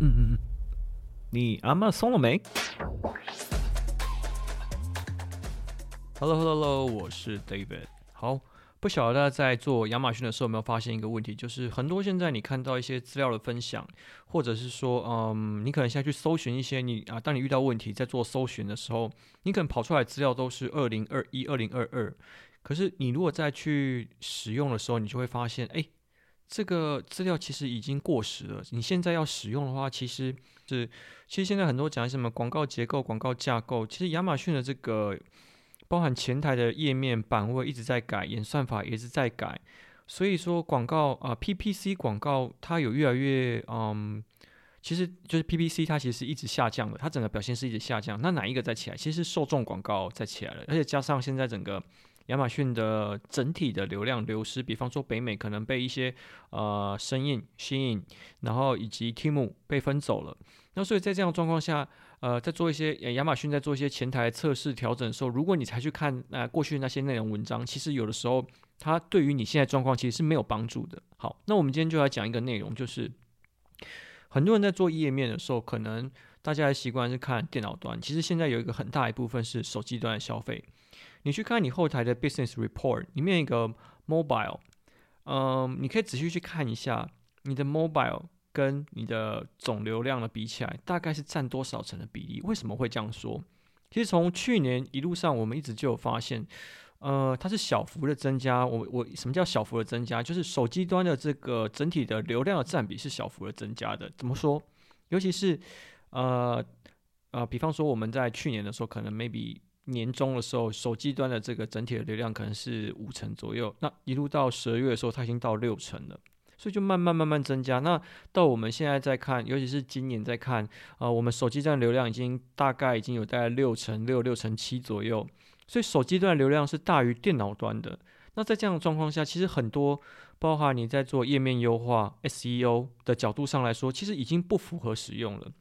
嗯嗯嗯，你阿妈松了没？Hello Hello Hello，我是 David。好，不晓得大家在做亚马逊的时候有没有发现一个问题，就是很多现在你看到一些资料的分享，或者是说，嗯，你可能现在去搜寻一些你啊，当你遇到问题在做搜寻的时候，你可能跑出来资料都是二零二一、二零二二，可是你如果再去使用的时候，你就会发现，哎。这个资料其实已经过时了。你现在要使用的话，其实是其实现在很多讲什么广告结构、广告架构，其实亚马逊的这个包含前台的页面版位一直在改，演算法也是在改。所以说广告啊、，PPC 广告它有越来越嗯，其实就是 PPC 它其实一直下降的，它整个表现是一直下降。那哪一个在起来？其实是受众广告在起来了，而且加上现在整个。亚马逊的整体的流量流失，比方说北美可能被一些呃声音吸引，然后以及 Temu 被分走了。那所以在这样状况下，呃，在做一些亚马逊在做一些前台测试调整的时候，如果你才去看那、呃、过去那些内容文章，其实有的时候它对于你现在状况其实是没有帮助的。好，那我们今天就来讲一个内容，就是很多人在做页面的时候，可能大家的习惯是看电脑端，其实现在有一个很大一部分是手机端的消费。你去看你后台的 Business Report 里面一个 Mobile，嗯，你可以仔细去看一下你的 Mobile 跟你的总流量的比起来，大概是占多少成的比例？为什么会这样说？其实从去年一路上，我们一直就有发现，呃，它是小幅的增加。我我什么叫小幅的增加？就是手机端的这个整体的流量的占比是小幅的增加的。怎么说？尤其是呃呃，比方说我们在去年的时候，可能 maybe 年终的时候，手机端的这个整体的流量可能是五成左右。那一路到十二月的时候，它已经到六成了，所以就慢慢慢慢增加。那到我们现在在看，尤其是今年在看，呃，我们手机端流量已经大概已经有大概六成六、六成七左右。所以手机端流量是大于电脑端的。那在这样的状况下，其实很多，包含你在做页面优化 SEO 的角度上来说，其实已经不符合使用了。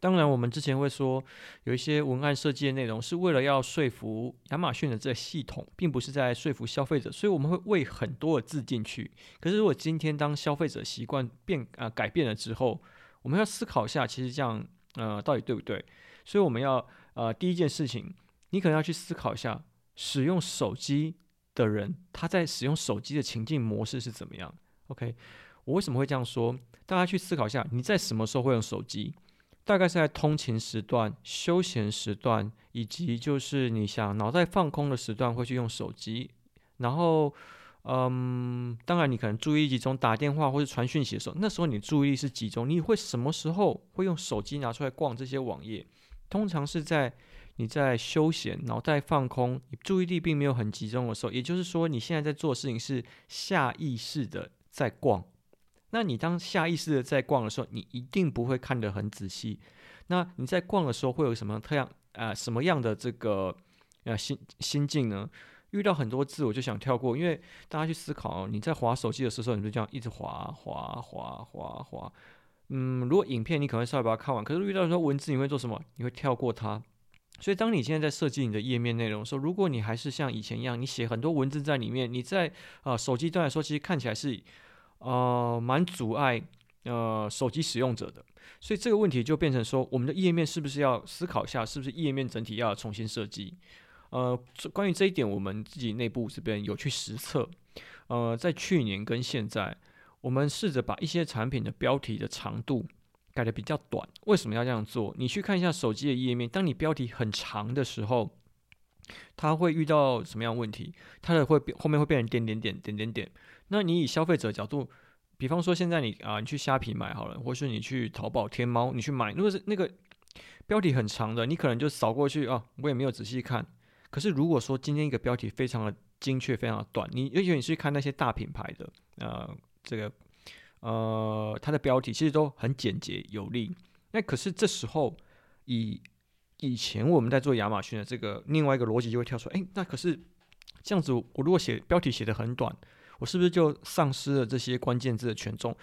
当然，我们之前会说有一些文案设计的内容是为了要说服亚马逊的这系统，并不是在说服消费者，所以我们会喂很多的字进去。可是，如果今天当消费者习惯变啊、改变了之后，我们要思考一下，其实这样呃到底对不对？所以我们要呃第一件事情，你可能要去思考一下，使用手机的人他在使用手机的情境模式是怎么样？OK，我为什么会这样说？大家去思考一下，你在什么时候会用手机？大概是在通勤时段、休闲时段，以及就是你想脑袋放空的时段会去用手机。然后，嗯，当然你可能注意力集中打电话或者传讯息的时候，那时候你注意力是集中。你会什么时候会用手机拿出来逛这些网页？通常是在你在休闲、脑袋放空、你注意力并没有很集中的时候。也就是说，你现在在做事情是下意识的在逛。那你当下意识的在逛的时候，你一定不会看得很仔细。那你在逛的时候会有什么特样呃什么样的这个呃心心境呢？遇到很多字我就想跳过，因为大家去思考，你在滑手机的时候，你就这样一直滑滑滑滑滑。嗯，如果影片你可能稍微把它看完，可是遇到说文字你会做什么？你会跳过它。所以当你现在在设计你的页面内容的时候，如果你还是像以前一样，你写很多文字在里面，你在呃手机端来说，其实看起来是。呃，蛮阻碍呃手机使用者的，所以这个问题就变成说，我们的页面是不是要思考一下，是不是页面整体要重新设计？呃，关于这一点，我们自己内部这边有去实测。呃，在去年跟现在，我们试着把一些产品的标题的长度改得比较短。为什么要这样做？你去看一下手机的页面，当你标题很长的时候，它会遇到什么样的问题？它的会后面会变成点点点点点点。那你以消费者角度，比方说现在你啊，你去虾皮买好了，或是你去淘宝、天猫，你去买，如果是那个标题很长的，你可能就扫过去啊，我也没有仔细看。可是如果说今天一个标题非常的精确、非常的短，你尤其你去看那些大品牌的呃这个呃，它的标题其实都很简洁有力。那可是这时候，以以前我们在做亚马逊的这个另外一个逻辑就会跳出来，哎，那可是这样子，我如果写标题写得很短，我是不是就丧失了这些关键字的权重？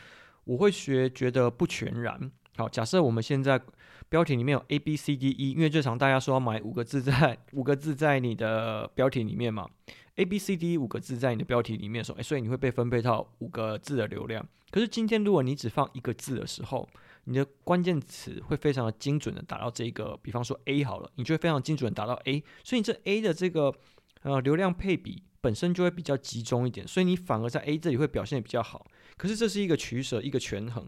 我会学觉得不全然。好，假设我们现在标题里面有 A B C D E，因为最常大家说要买五个字在五个字在你的标题里面嘛，A B C D 五个字在你的标题里面的时候，诶，所以你会被分配到五个字的流量。可是今天如果你只放一个字的时候，你的关键词会非常的精准的打到这个，比方说 A 好了，你就会非常精准的打到 A，所以你这 A 的这个呃流量配比本身就会比较集中一点，所以你反而在 A 这里会表现的比较好。可是这是一个取舍，一个权衡。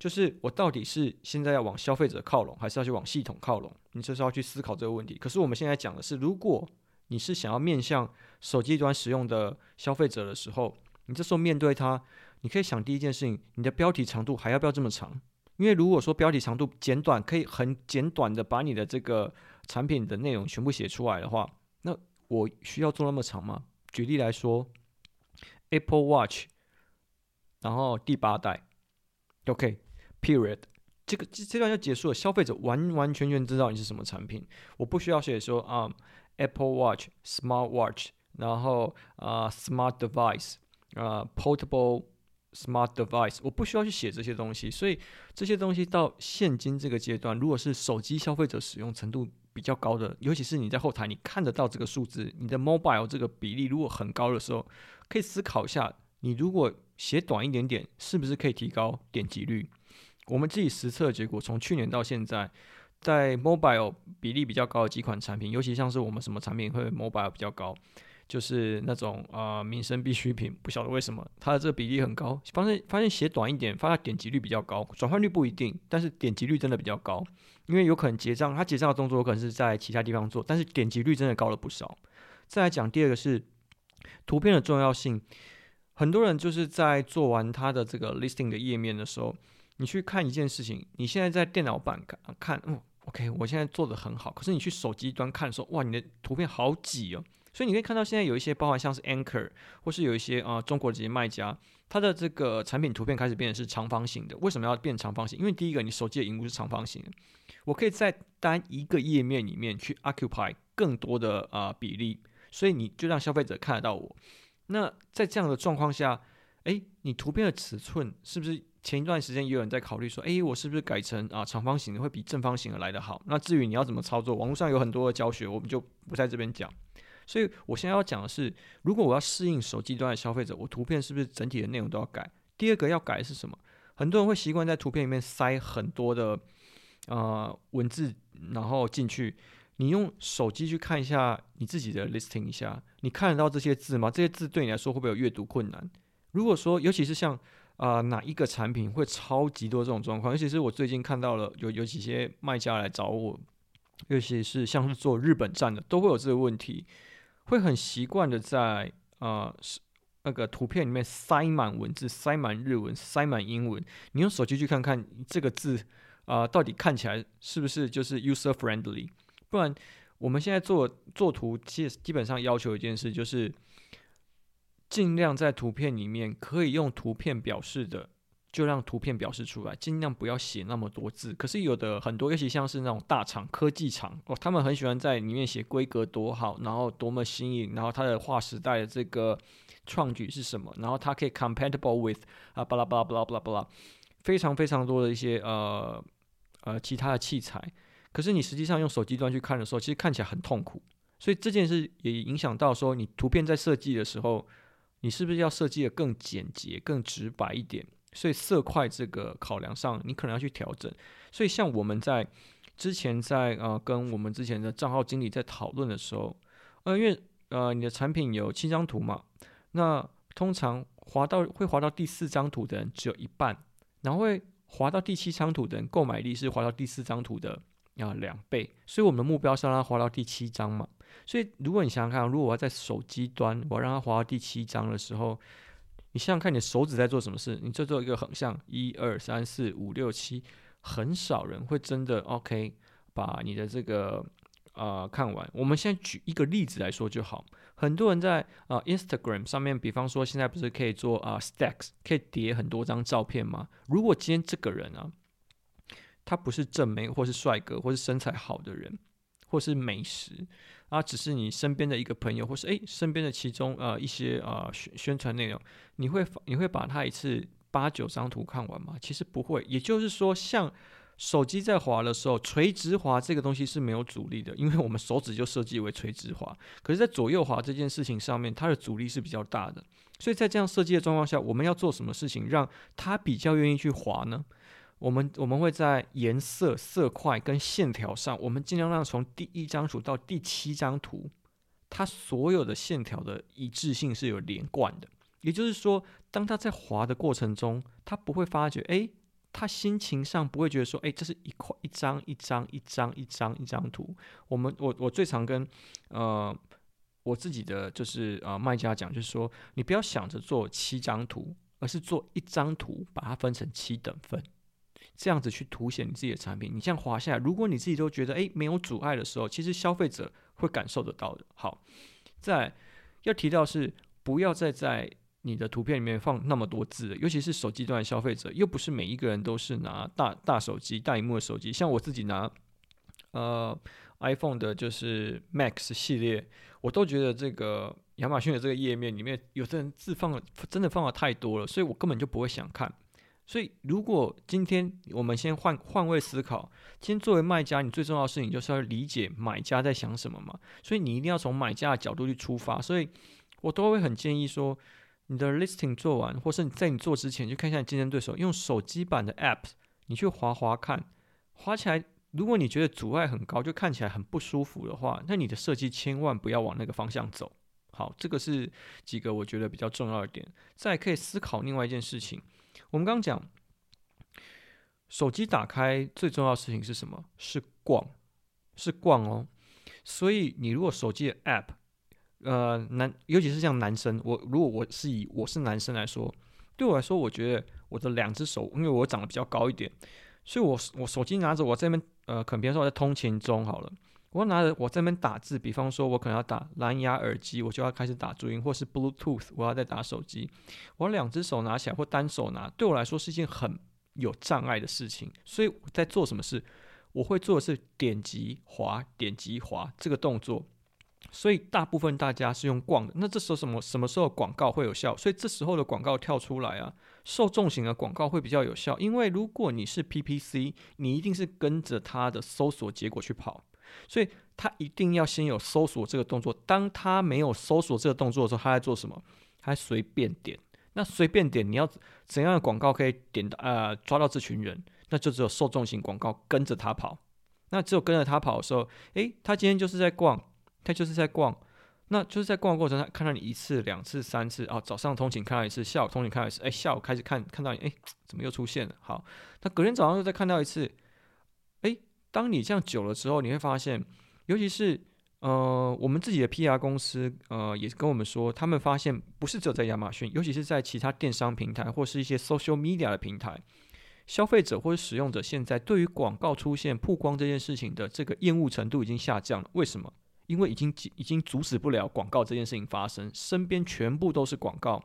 就是我到底是现在要往消费者靠拢，还是要去往系统靠拢？你就是要去思考这个问题。可是我们现在讲的是，如果你是想要面向手机端使用的消费者的时候，你这时候面对它，你可以想第一件事情，你的标题长度还要不要这么长？因为如果说标题长度简短，可以很简短的把你的这个产品的内容全部写出来的话，那我需要做那么长吗？举例来说，Apple Watch，然后第八代，OK。Period，这个这这段就结束了。消费者完完全全知道你是什么产品，我不需要写说啊、，Apple Watch、Smart Watch，然后啊、Smart Device，啊、Portable Smart Device，我不需要去写这些东西。所以这些东西到现今这个阶段，如果是手机消费者使用程度比较高的，尤其是你在后台你看得到这个数字，你的 Mobile 这个比例如果很高的时候，可以思考一下，你如果写短一点点，是不是可以提高点击率？我们自己实测的结果，从去年到现在，在 mobile 比例比较高的几款产品，尤其像是我们什么产品会 mobile 比较高，就是那种啊、呃、民生必需品，不晓得为什么它的这个比例很高。发现发现写短一点，发现点击率比较高，转换率不一定，但是点击率真的比较高，因为有可能结账，它结账的动作可能是在其他地方做，但是点击率真的高了不少。再来讲第二个是图片的重要性，很多人就是在做完它的这个 listing 的页面的时候。你去看一件事情，你现在在电脑版看，看，嗯，OK，我现在做得很好。可是你去手机端看的时候，哇，你的图片好挤哦。所以你可以看到，现在有一些包含像是 Anchor，或是有一些啊、中国的这些卖家，它的这个产品图片开始变成是长方形的。为什么要变长方形？因为第一个，你手机的荧幕是长方形，我可以在单一个页面里面去 occupy 更多的啊、比例，所以你就让消费者看得到我。那在这样的状况下，诶，你图片的尺寸是不是？前一段时间也有人在考虑说，诶，我是不是改成啊长方形的会比正方形的来得好？那至于你要怎么操作，网络上有很多的教学，我们就不在这边讲。所以我现在要讲的是，如果我要适应手机端的消费者，我图片是不是整体的内容都要改？第二个要改是什么？很多人会习惯在图片里面塞很多的呃文字，然后进去。你用手机去看一下你自己的 listing 一下，你看得到这些字吗？这些字对你来说会不会有阅读困难？如果说，尤其是像啊、哪一个产品会超级多这种状况？尤其是我最近看到了有有几些卖家来找我，尤其是像是做日本站的，都会有这个问题，会很习惯的在啊、呃、那个图片里面塞满文字，塞满日文，塞满英文。你用手机去看看这个字啊、呃，到底看起来是不是就是 user friendly？不然我们现在做做图，其实基本上要求一件事就是。尽量在图片里面可以用图片表示的，就让图片表示出来，尽量不要写那么多字。可是有的很多，尤其像是那种大厂、科技厂哦，他们很喜欢在里面写规格多好，然后多么新颖，然后它的划时代的这个创举是什么，然后它可以 compatible with 啊巴拉巴拉巴拉巴拉巴拉，非常非常多的一些呃呃其他的器材。可是你实际上用手机端去看的时候，其实看起来很痛苦。所以这件事也影响到说，你图片在设计的时候。你是不是要设计的更简洁、更直白一点？所以色块这个考量上，你可能要去调整。所以像我们在之前在呃跟我们之前的账号经理在讨论的时候，呃，因为呃你的产品有七张图嘛，那通常滑到会滑到第四张图的人只有一半，然后会滑到第七张图的人购买力是滑到第四张图的啊两倍，所以我们的目标是让他滑到第七张嘛。所以，如果你想想看，如果我要在手机端，我让它滑到第七张的时候，你想想看，你的手指在做什么事？你就做一个横向，一二三四五六七，很少人会真的 OK 把你的这个呃看完。我们现在举一个例子来说就好。很多人在啊、Instagram 上面，比方说现在不是可以做啊、Stacks，可以叠很多张照片吗？如果今天这个人啊，他不是正妹，或是帅哥，或是身材好的人，或是美食啊，只是你身边的一个朋友，或是诶身边的其中呃一些呃宣宣传内容，你会你会把它一次八九张图看完吗？其实不会。也就是说，像手机在滑的时候，垂直滑这个东西是没有阻力的，因为我们手指就设计为垂直滑。可是，在左右滑这件事情上面，它的阻力是比较大的。所以在这样设计的状况下，我们要做什么事情让它比较愿意去滑呢？我们我们会在颜色、色块跟线条上，我们尽量让从第一张图到第七张图，它所有的线条的一致性是有连贯的。也就是说，当他在滑的过程中，他不会发觉，哎，他心情上不会觉得说，哎，这是一块一张一张一张一张一张图。我们我我最常跟呃我自己的就是呃卖家讲，就是说，你不要想着做七张图，而是做一张图，把它分成七等份。这样子去凸显你自己的产品，你这样滑下来，如果你自己都觉得诶没有阻碍的时候，其实消费者会感受得到的。好，再要提到是不要再在你的图片里面放那么多字，尤其是手机端的消费者，又不是每一个人都是拿大大手机、大荧幕的手机，像我自己拿呃 iPhone 的，就是 Max 系列，我都觉得这个亚马逊的这个页面里面有的人字放了真的放了太多了，所以我根本就不会想看。所以，如果今天我们先换换位思考，今天作为卖家，你最重要的事情就是要理解买家在想什么嘛。所以你一定要从买家的角度去出发。所以我都会很建议说，你的 listing 做完，或是你在你做之前，去看一下竞争对手用手机版的 app，你去划划看，划起来，如果你觉得阻碍很高，就看起来很不舒服的话，那你的设计千万不要往那个方向走。好，这个是几个我觉得比较重要的点。再可以思考另外一件事情。我们刚讲，手机打开最重要的事情是什么？是逛，是逛哦。所以你如果手机的 App，呃，男，尤其是像男生，我如果我是以我是男生来说，对我来说，我觉得我的两只手，因为我长得比较高一点，所以我我手机拿着，我这边呃，可能比如说我在通勤中好了。我拿着我这边打字，比方说，我可能要打蓝牙耳机，我就要开始打注音，或是 Bluetooth，我要在打手机。我两只手拿起来或单手拿，对我来说是一件很有障碍的事情。所以我在做什么事，我会做的是点击滑、点击滑这个动作。所以大部分大家是用逛的。那这时候什么什么时候广告会有效？所以这时候的广告跳出来啊，受众型的广告会比较有效。因为如果你是 PPC，你一定是跟着它的搜索结果去跑。所以他一定要先有搜索这个动作。当他没有搜索这个动作的时候，他在做什么？他随便点。那随便点，你要怎样的广告可以点到呃抓到这群人？那就只有受众型广告跟着他跑。那只有跟着他跑的时候，诶，他今天就是在逛，他就是在逛，那就是在逛的过程，他看到你一次、两次、三次啊，早上通勤看到一次，下午通勤看到一次，诶，下午开始看看到你，诶，怎么又出现了？好，他隔天早上又再看到一次。当你这样久了之后，你会发现，尤其是呃，我们自己的 PR 公司呃，也跟我们说，他们发现不是只有在亚马逊，尤其是在其他电商平台或是一些 social media 的平台，消费者或者使用者现在对于广告出现曝光这件事情的这个厌恶程度已经下降了。为什么？因为已经已经阻止不了广告这件事情发生，身边全部都是广告。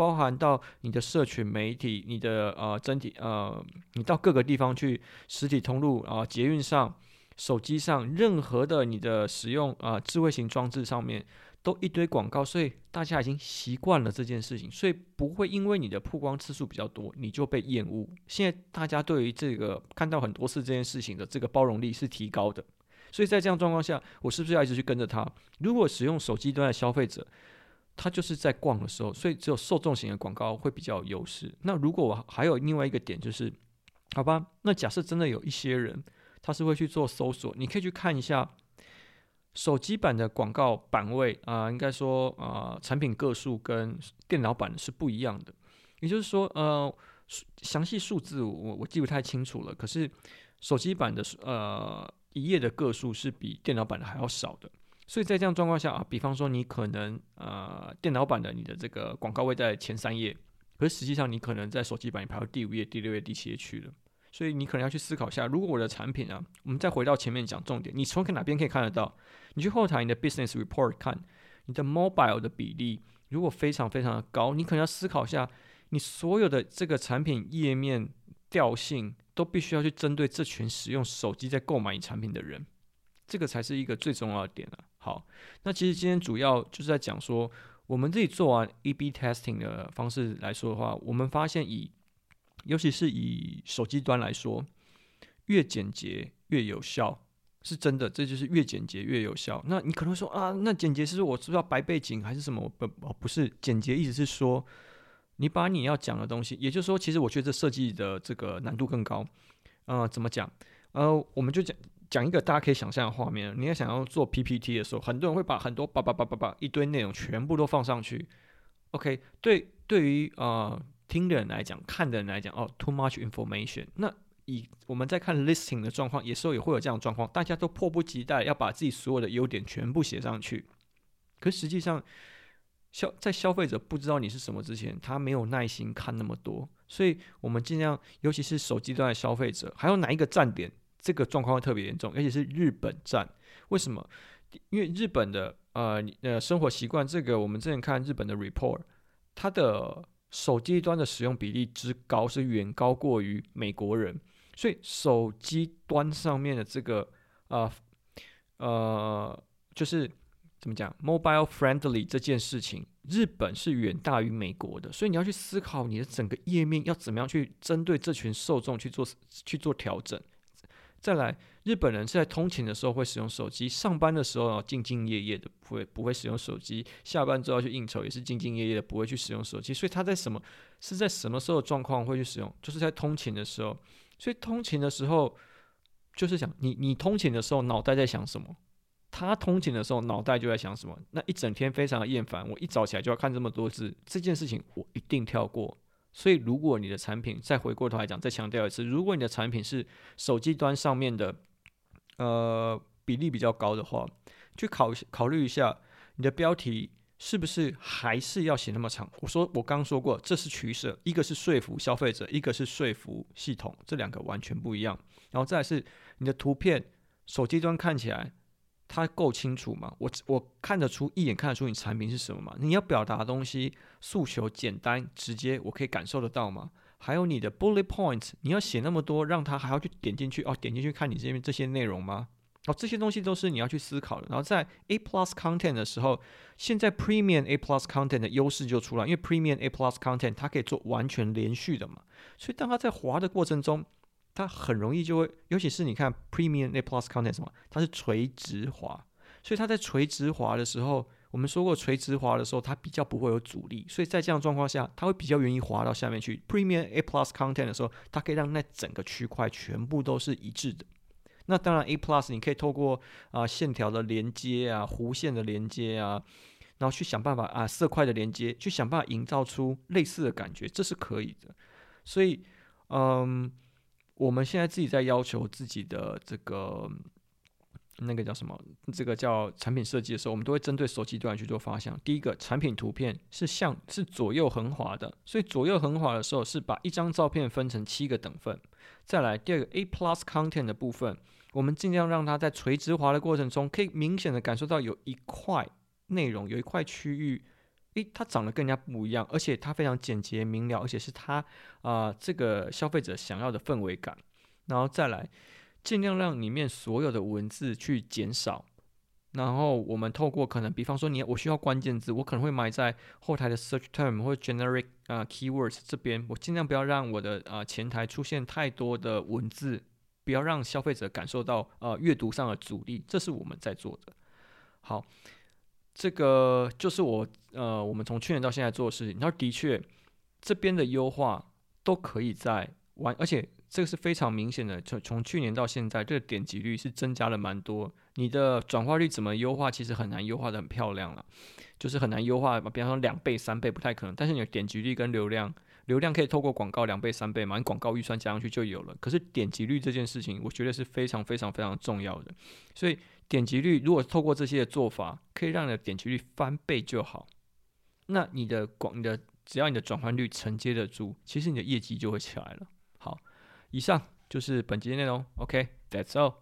包含到你的社群媒体，你的呃整体呃，你到各个地方去实体通路啊、捷运上、手机上，任何的你的使用啊、智慧型装置上面都一堆广告，所以大家已经习惯了这件事情，所以不会因为你的曝光次数比较多，你就被厌恶。现在大家对于这个看到很多次这件事情的这个包容力是提高的，所以在这样状况下，我是不是要一直去跟着他？如果使用手机端的消费者，他就是在逛的时候，所以只有受众型的广告会比较有优势。那如果我还有另外一个点，就是好吧，那假设真的有一些人他是会去做搜索，你可以去看一下手机版的广告版位啊、应该说啊、产品个数跟电脑版是不一样的。也就是说，呃，详细数字我我记不太清楚了。可是手机版的呃一页的个数是比电脑版的还要少的。所以在这样状况下啊，比方说你可能呃电脑版的你的这个广告位在前三页，可是实际上你可能在手机版你排到第五页、第六页、第七页去了。所以你可能要去思考一下，如果我的产品啊，我们再回到前面讲重点，你从哪边可以看得到？你去后台你的 business report 看，你的 mobile 的比例如果非常非常的高，你可能要思考一下，你所有的这个产品页面调性都必须要去针对这群使用手机在购买你产品的人，这个才是一个最重要的点啊。好，那其实今天主要就是在讲说，我们自己做完 A/B testing 的方式来说的话，我们发现以尤其是以手机端来说，越简洁越有效，是真的。这就是越简洁越有效。那你可能会说啊，那简洁是说我知道白背景还是什么？不，不是简洁，意思是说你把你要讲的东西，也就是说，其实我觉得设计的这个难度更高。呃，怎么讲？呃，我们就讲讲一个大家可以想象的画面。你要想要做 PPT 的时候，很多人会把很多叭叭叭叭叭一堆内容全部都放上去。OK，对，对于呃。听的人来讲，看的人来讲，哦，too much information。那以我们在看 listing 的状况，有时候也会有这样的状况，大家都迫不及待要把自己所有的优点全部写上去。可实际上，消在消费者不知道你是什么之前，他没有耐心看那么多。所以，我们尽量，尤其是手机端的消费者，还有哪一个站点，这个状况会特别严重，尤其是日本站。为什么？因为日本的呃呃生活习惯，这个我们之前看日本的 report，它的。手机端的使用比例之高是远高过于美国人，所以手机端上面的这个呃呃，就是怎么讲，mobile friendly 这件事情，日本是远大于美国的，所以你要去思考你的整个页面要怎么样去针对这群受众去做去做调整，再来。日本人是在通勤的时候会使用手机，上班的时候要兢兢业业的，不会不会使用手机。下班之后要去应酬，也是兢兢业业的，不会去使用手机。所以他在什么是在什么时候状况会去使用？就是在通勤的时候。所以通勤的时候就是想你你通勤的时候脑袋在想什么？他通勤的时候脑袋就在想什么？那一整天非常的厌烦，我一早起来就要看这么多字，这件事情我一定跳过。所以如果你的产品再回过头来讲，再强调一次，如果你的产品是手机端上面的。呃，比例比较高的话，去考考虑一下，你的标题是不是还是要写那么长？我说我刚说过，这是取舍，一个是说服消费者，一个是说服系统，这两个完全不一样。然后再是你的图片，手机端看起来它够清楚吗？我我看得出一眼看得出你产品是什么吗？你要表达的东西诉求简单直接，我可以感受得到吗？还有你的 bullet points，你要写那么多，让他还要去点进去哦，点进去看你这边这些内容吗？哦，这些东西都是你要去思考的。然后在 A plus content 的时候，现在 premium A plus content 的优势就出来，因为 premium A plus content 它可以做完全连续的嘛，所以当它在滑的过程中，它很容易就会，尤其是你看 premium A plus content 什么，它是垂直滑，所以它在垂直滑的时候。我们说过，垂直滑的时候，它比较不会有阻力，所以在这样状况下，它会比较愿意滑到下面去。Premium A Plus Content 的时候，它可以让那整个区块全部都是一致的。那当然，A Plus 你可以透过啊、线条的连接啊、弧线的连接啊，然后去想办法啊色块的连接，去想办法营造出类似的感觉，这是可以的。所以，嗯，我们现在自己在要求自己的这个。那个叫什么？这个叫产品设计的时候，我们都会针对手机端去做发想。第一个，产品图片是向是左右横滑的，所以左右横滑的时候是把一张照片分成七个等份。再来，第二个 A plus content 的部分，我们尽量让它在垂直滑的过程中，可以明显的感受到有一块内容，有一块区域，诶，它长得更加不一样，而且它非常简洁明了，而且是它啊、这个消费者想要的氛围感。然后再来。尽量让里面所有的文字去减少，然后我们透过可能，比方说你我需要关键字，我可能会埋在后台的 search term 或 generic 啊、keywords 这边，我尽量不要让我的啊、前台出现太多的文字，不要让消费者感受到呃阅读上的阻力，这是我们在做的。好，这个就是我呃我们从去年到现在做的事情。然后的确这边的优化都可以在玩，而且。这个是非常明显的，从从去年到现在，这个点击率是增加了蛮多。你的转化率怎么优化，其实很难优化得很漂亮了，就是很难优化。比方说两倍、三倍不太可能，但是你的点击率跟流量，流量可以透过广告两倍、三倍嘛，你广告预算加上去就有了。可是点击率这件事情，我觉得是非常非常非常重要的。所以点击率如果透过这些的做法，可以让你的点击率翻倍就好。那你的广，你的只要你的转换率承接得住，其实你的业绩就会起来了。好。以上就是本集的内容。OK，That's all。